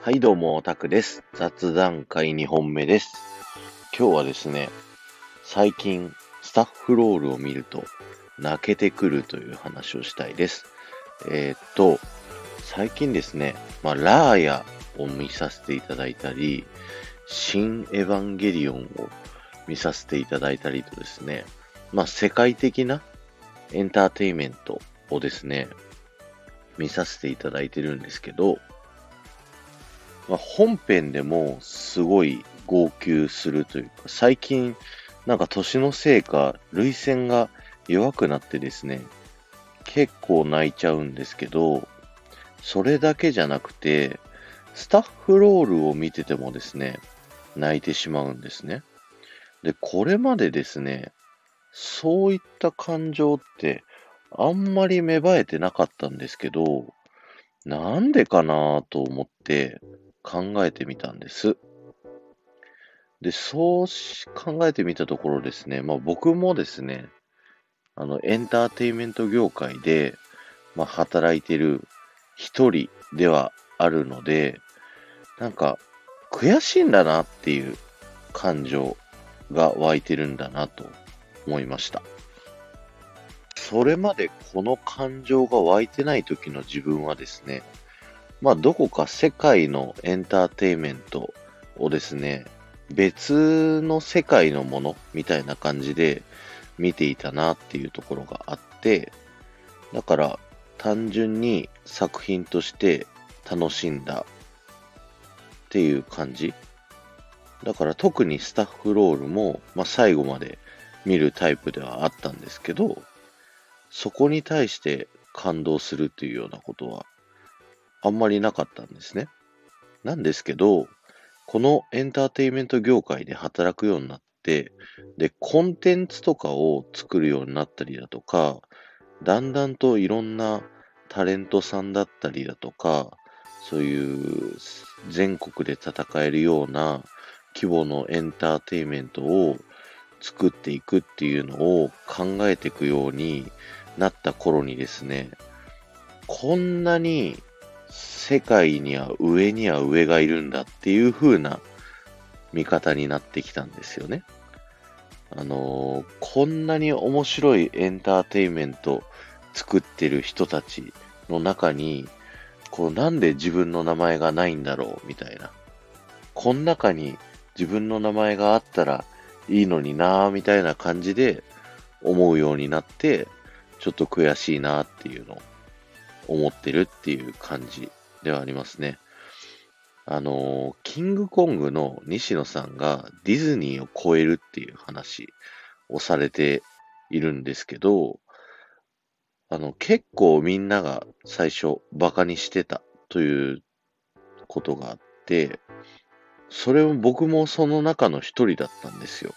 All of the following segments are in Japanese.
はい、どうも、オタクです。雑談会2本目です。今日はですね、最近、スタッフロールを見ると泣けてくるという話をしたいです。えーっと、最近ですね、まあ、ラーヤを見させていただいたり、新エヴァンゲリオンを見させていただいたりとですね、まあ、世界的なエンターテイメントをですね、見させていただいてるんですけど、まあ、本編でもすごい号泣するというか、最近なんか年のせいか、涙腺が弱くなってですね、結構泣いちゃうんですけど、それだけじゃなくて、スタッフロールを見ててもですね、泣いてしまうんですね。で、これまでですね、そういった感情ってあんまり芽生えてなかったんですけど、なんでかなと思って考えてみたんです。で、そうし考えてみたところですね、まあ僕もですね、あの、エンターテインメント業界で、まあ働いてる一人ではあるので、なんか、悔しいんだなっていう感情が湧いてるんだなと思いました。それまでこの感情が湧いてない時の自分はですね、まあどこか世界のエンターテインメントをですね、別の世界のものみたいな感じで見ていたなっていうところがあって、だから単純に作品として楽しんだっていう感じ。だから特にスタッフロールも、まあ、最後まで見るタイプではあったんですけど、そこに対して感動するっていうようなことはあんまりなかったんですね。なんですけど、このエンターテインメント業界で働くようになって、で、コンテンツとかを作るようになったりだとか、だんだんといろんなタレントさんだったりだとか、そういう全国で戦えるような規模のエンターテインメントを作っていくっていうのを考えていくようになった頃にですね、こんなに世界には上には上がいるんだっていう風な見方になってきたんですよね。あのーこんなに面白いエンターテインメント作ってる人たちの中に、こうなんで自分の名前がないんだろうみたいな。この中に自分の名前があったらいいのになぁみたいな感じで思うようになって、ちょっと悔しいなっていうのを思ってるっていう感じではありますね。あのキングコングの西野さんがディズニーを超えるっていう話をされているんですけど、あの、結構みんなが最初バカにしてたということがあって、それも僕もその中の一人だったんですよ。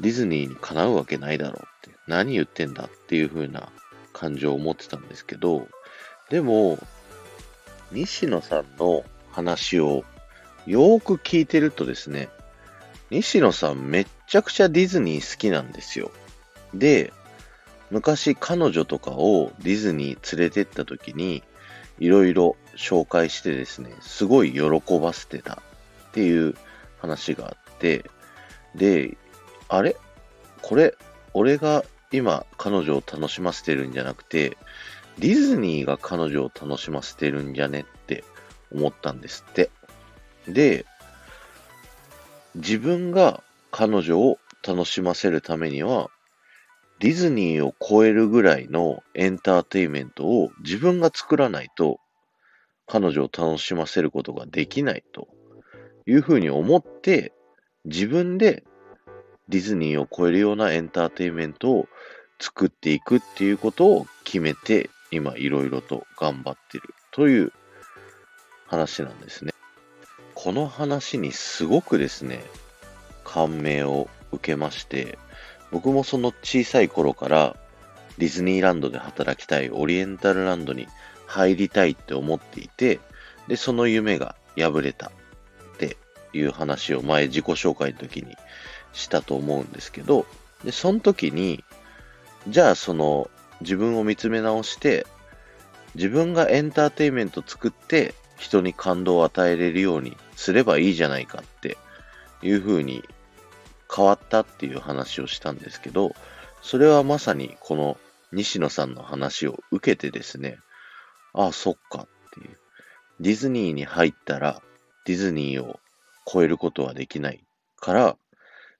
ディズニーにかなうわけないだろうって、何言ってんだっていう風な感情を持ってたんですけど、でも、西野さんの話をよーく聞いてるとですね、西野さんめっちゃくちゃディズニー好きなんですよ。で、昔彼女とかをディズニー連れてった時に、いろいろ紹介してですね、すごい喜ばせてたっていう話があって、で、あれ？これ、俺が今彼女を楽しませてるんじゃなくて、ディズニーが彼女を楽しませてるんじゃねって思ったんですって。で、自分が彼女を楽しませるためには、ディズニーを超えるぐらいのエンターテイメントを自分が作らないと、彼女を楽しませることができないというふうに思って、自分でディズニーを超えるようなエンターテインメントを作っていくっていうことを決めて、今いろいろと頑張ってるという話なんですね。この話にすごくですね、感銘を受けまして、僕もその小さい頃からディズニーランドで働きたい、オリエンタルランドに入りたいって思っていて、で、その夢が破れたいう話を前自己紹介の時にしたと思うんですけど、で、その時に、じゃあその自分を見つめ直して、自分がエンターテインメント作って人に感動を与えれるようにすればいいじゃないかっていう風に変わったっていう話をしたんですけど、それはまさにこの西野さんの話を受けてですね、ああ、そっかっていう。ディズニーに入ったらディズニーを超えることはできないから、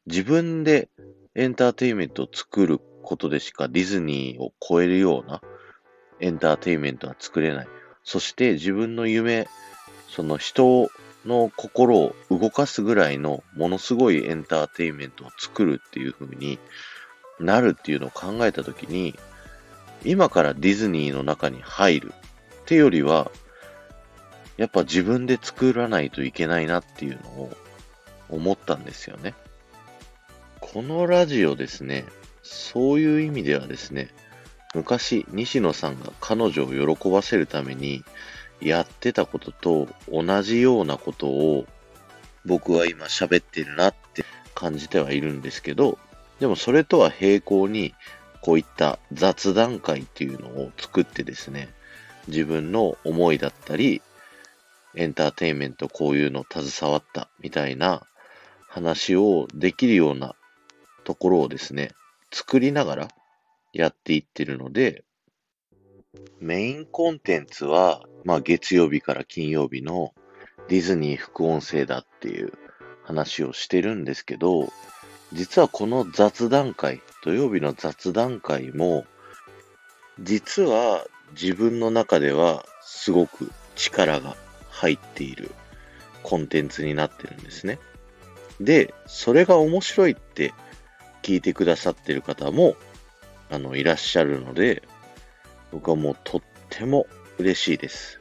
自分でエンターテインメントを作ることでしかディズニーを超えるようなエンターテインメントは作れない。そして自分の夢、その人の心を動かすぐらいのものすごいエンターテインメントを作るっていう風になるっていうのを考えたときに、今からディズニーの中に入るってよりは、やっぱ自分で作らないといけないなっていうのを思ったんですよね。このラジオですね、そういう意味ではですね、昔西野さんが彼女を喜ばせるためにやってたことと同じようなことを僕は今喋ってるなって感じてはいるんですけど、でもそれとは並行にこういった雑談会っていうのを作ってですね、自分の思いだったり、エンターテインメントこういうの携わったみたいな話をできるようなところをですね、作りながらやっていってるので、メインコンテンツは、まあ月曜日から金曜日のディズニー副音声だっていう話をしてるんですけど、実はこの雑談会、土曜日の雑談会も、実は自分の中ではすごく力が入っているコンテンツになってるんですね。で、それが面白いって聞いてくださってる方も、あの、いらっしゃるので、僕はもうとっても嬉しいです。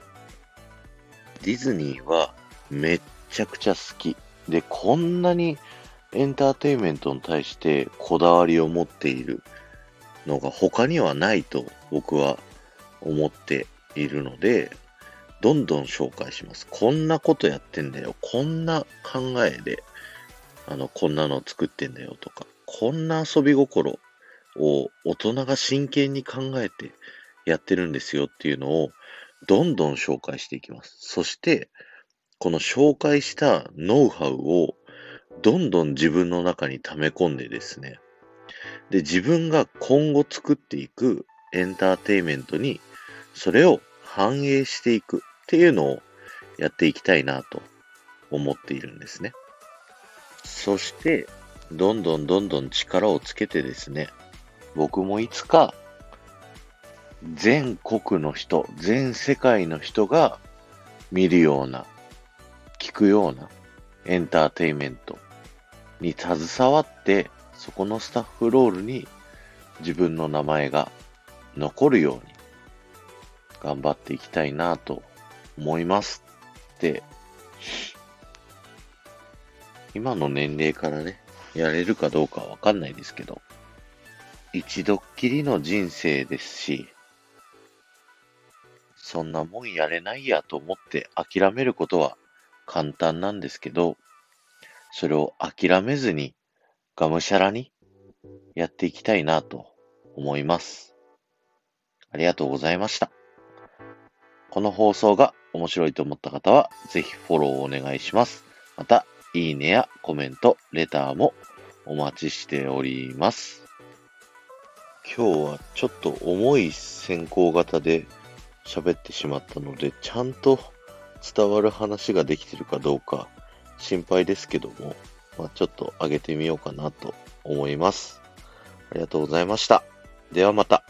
ディズニーはめっちゃくちゃ好き。で、こんなにエンターテインメントに対してこだわりを持っているのが他にはないと僕は思っているので、どんどん紹介します。こんなことやってんだよ。こんな考えで、あの、こんなの作ってんだよとか、こんな遊び心を大人が真剣に考えてやってるんですよっていうのをどんどん紹介していきます。そして、この紹介したノウハウをどんどん自分の中に溜め込んでですね、で、自分が今後作っていくエンターテイメントにそれを反映していくっていうのをやっていきたいなと思っているんですね。そして、どんどんどんどん力をつけてですね、僕もいつか全国の人、全世界の人が見るような、聞くようなエンターテイメントに携わって、そこのスタッフロールに自分の名前が残るように頑張っていきたいなと思いますって、今の年齢からね、やれるかどうかわかんないですけど、一度っきりの人生ですし、そんなもんやれないやと思って諦めることは簡単なんですけど、それを諦めずに、がむしゃらにやっていきたいなと思います。ありがとうございました。この放送が面白いと思った方は、ぜひフォローをお願いします。また、いいねやコメント、レターもお待ちしております。今日はちょっと重い先行型で喋ってしまったので、ちゃんと伝わる話ができてるかどうか心配ですけども、まあ、ちょっと上げてみようかなと思います。ありがとうございました。ではまた。